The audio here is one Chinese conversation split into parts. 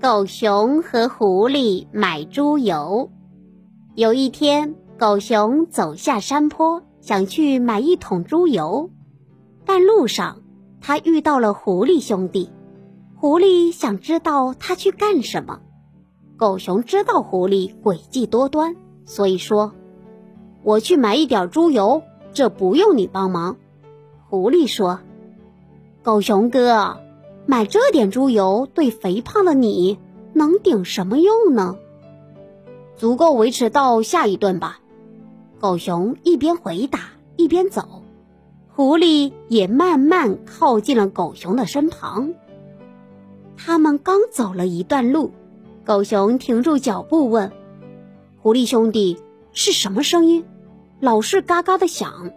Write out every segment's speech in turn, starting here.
狗熊和狐狸买猪油。有一天，狗熊走下山坡，想去买一桶猪油，但路上他遇到了狐狸兄弟。狐狸想知道他去干什么。狗熊知道狐狸诡计多端，所以说：“我去买一点猪油，这不用你帮忙。”狐狸说：“狗熊哥。”买这点猪油对肥胖的你能顶什么用呢？足够维持到下一顿吧。狗熊一边回答一边走，狐狸也慢慢靠近了狗熊的身旁。他们刚走了一段路，狗熊停住脚步问：“狐狸兄弟，是什么声音？老是嘎嘎的响。”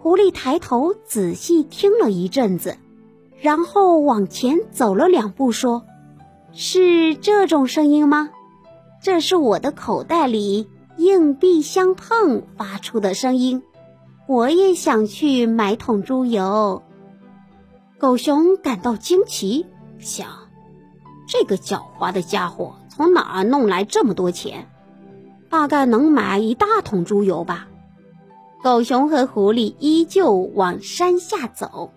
狐狸抬头仔细听了一阵子。然后往前走了两步，说：“是这种声音吗？这是我的口袋里硬币相碰发出的声音。我也想去买桶猪油。”狗熊感到惊奇，想：“这个狡猾的家伙从哪儿弄来这么多钱？大概能买一大桶猪油吧。”狗熊和狐狸依旧往山下走。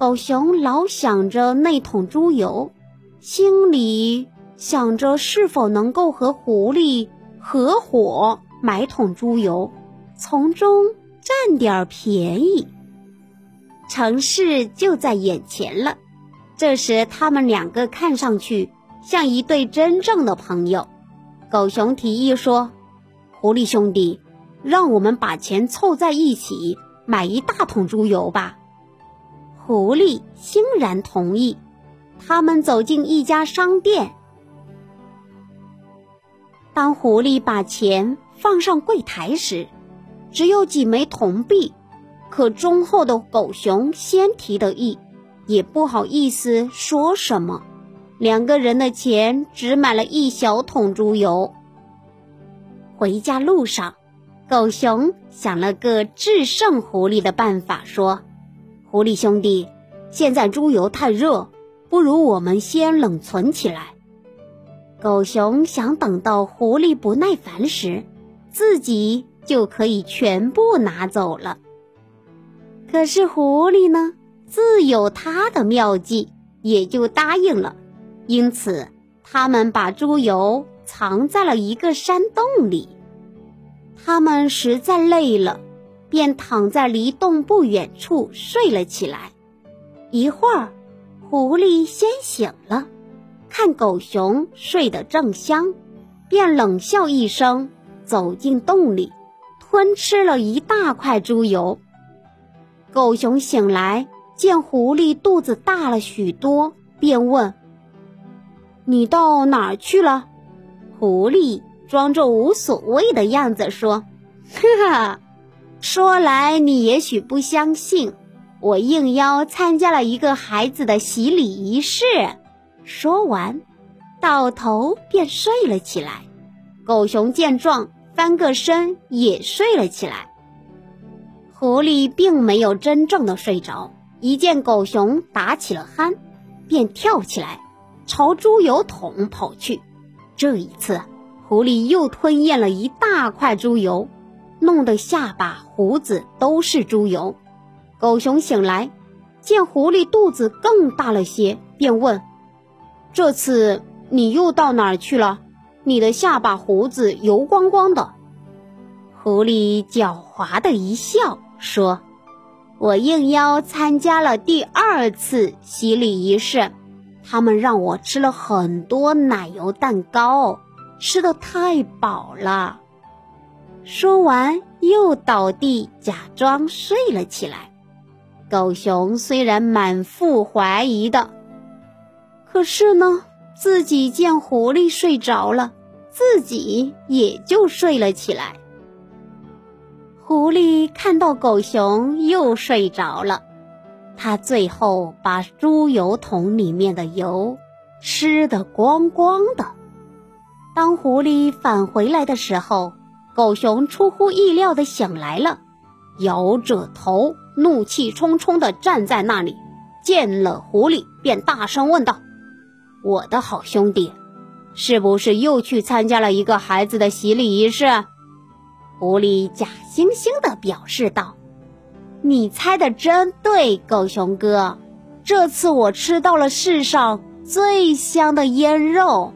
狗熊老想着那桶猪油，心里想着是否能够和狐狸合伙买桶猪油，从中占点便宜。城市就在眼前了，这时他们两个看上去像一对真正的朋友。狗熊提议说：“狐狸兄弟，让我们把钱凑在一起，买一大桶猪油吧。”狐狸欣然同意。他们走进一家商店。当狐狸把钱放上柜台时，只有几枚铜币。可忠厚的狗熊先提的议，也不好意思说什么。两个人的钱只买了一小桶猪油。回家路上，狗熊想了个制胜狐狸的办法，说。狐狸兄弟，现在猪油太热，不如我们先冷存起来。狗熊想等到狐狸不耐烦时，自己就可以全部拿走了。可是狐狸呢，自有他的妙计，也就答应了。因此，他们把猪油藏在了一个山洞里。他们实在累了。便躺在离洞不远处睡了起来。一会儿，狐狸先醒了，看狗熊睡得正香，便冷笑一声，走进洞里，吞吃了一大块猪油。狗熊醒来，见狐狸肚子大了许多，便问：“你到哪儿去了？”狐狸装作无所谓的样子说：“哈哈。”说来你也许不相信，我应邀参加了一个孩子的洗礼仪式。说完，倒头便睡了起来。狗熊见状，翻个身也睡了起来。狐狸并没有真正的睡着，一见狗熊打起了鼾，便跳起来，朝猪油桶跑去。这一次，狐狸又吞咽了一大块猪油。弄得下巴、胡子都是猪油。狗熊醒来，见狐狸肚子更大了些，便问：“这次你又到哪儿去了？你的下巴、胡子油光光的。”狐狸狡猾的一笑，说：“我应邀参加了第二次洗礼仪式，他们让我吃了很多奶油蛋糕，吃的太饱了。”说完，又倒地假装睡了起来。狗熊虽然满腹怀疑的，可是呢，自己见狐狸睡着了，自己也就睡了起来。狐狸看到狗熊又睡着了，它最后把猪油桶里面的油吃得光光的。当狐狸返回来的时候，狗熊出乎意料的醒来了，摇着头，怒气冲冲的站在那里，见了狐狸便大声问道：“我的好兄弟，是不是又去参加了一个孩子的洗礼仪式？”狐狸假惺惺的表示道：“你猜的真对，狗熊哥，这次我吃到了世上最香的腌肉。”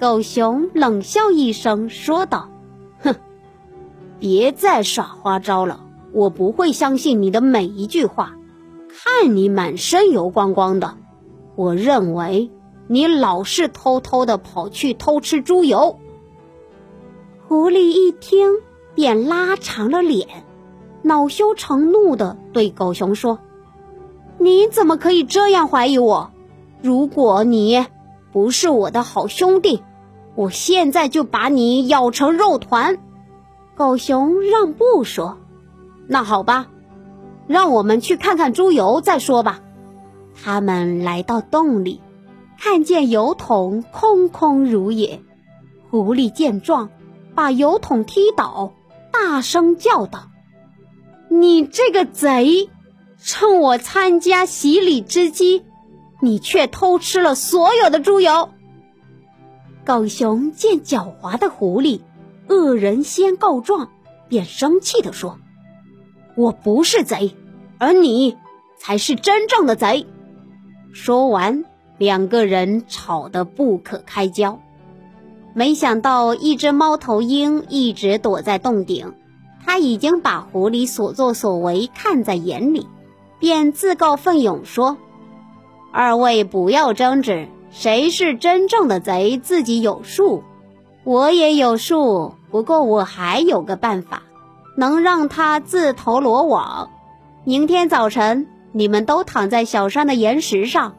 狗熊冷笑一声说道：“，别再耍花招了，我不会相信你的每一句话。看你满身油光光的，我认为你老是偷偷的跑去偷吃猪油。”狐狸一听。便拉长了脸，恼羞成怒的对狗熊说：“你怎么可以这样怀疑我？如果你不是我的好兄弟，我现在就把你咬成肉团。”狗熊让步说：“那好吧，让我们去看看猪油再说吧。”他们来到洞里，看见油桶空空如也。狐狸见状，把油桶踢倒。大声叫道：“你这个贼！趁我参加洗礼之机，你却偷吃了所有的猪油。”狗熊见狡猾的狐狸恶人先告状，便生气地说：“我不是贼，而你才是真正的贼。”说完，两个人吵得不可开交。没想到，一只猫头鹰一直躲在洞顶，他已经把狐狸所作所为看在眼里，便自告奋勇说：“二位不要争执，谁是真正的贼，自己有数，我也有数。不过我还有个办法，能让他自投罗网。明天早晨，你们都躺在小山的岩石上。”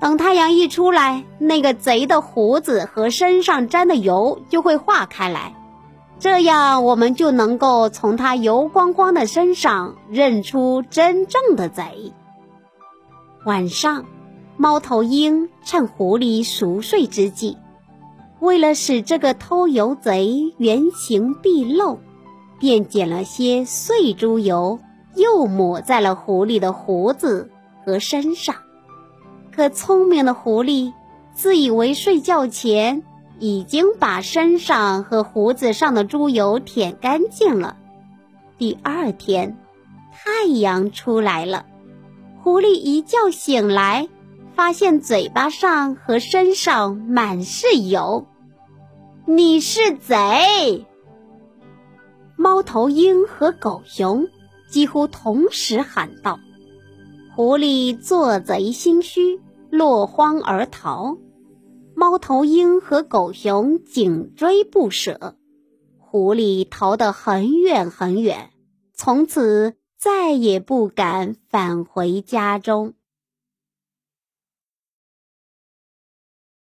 等太阳一出来，那个贼的胡子和身上沾的油就会化开来，这样我们就能够从他油光光的身上认出真正的贼。晚上，猫头鹰趁狐狸熟睡之际，为了使这个偷油贼原形毕露，便捡了些碎猪油，又抹在了狐狸的胡子和身上。可聪明的狐狸自以为睡觉前已经把身上和胡子上的猪油舔干净了。第二天，太阳出来了，狐狸一觉醒来，发现嘴巴上和身上满是油。你是贼！猫头鹰和狗熊几乎同时喊道。狐狸做贼心虚，落荒而逃。猫头鹰和狗熊紧追不舍。狐狸逃得很远很远，从此再也不敢返回家中。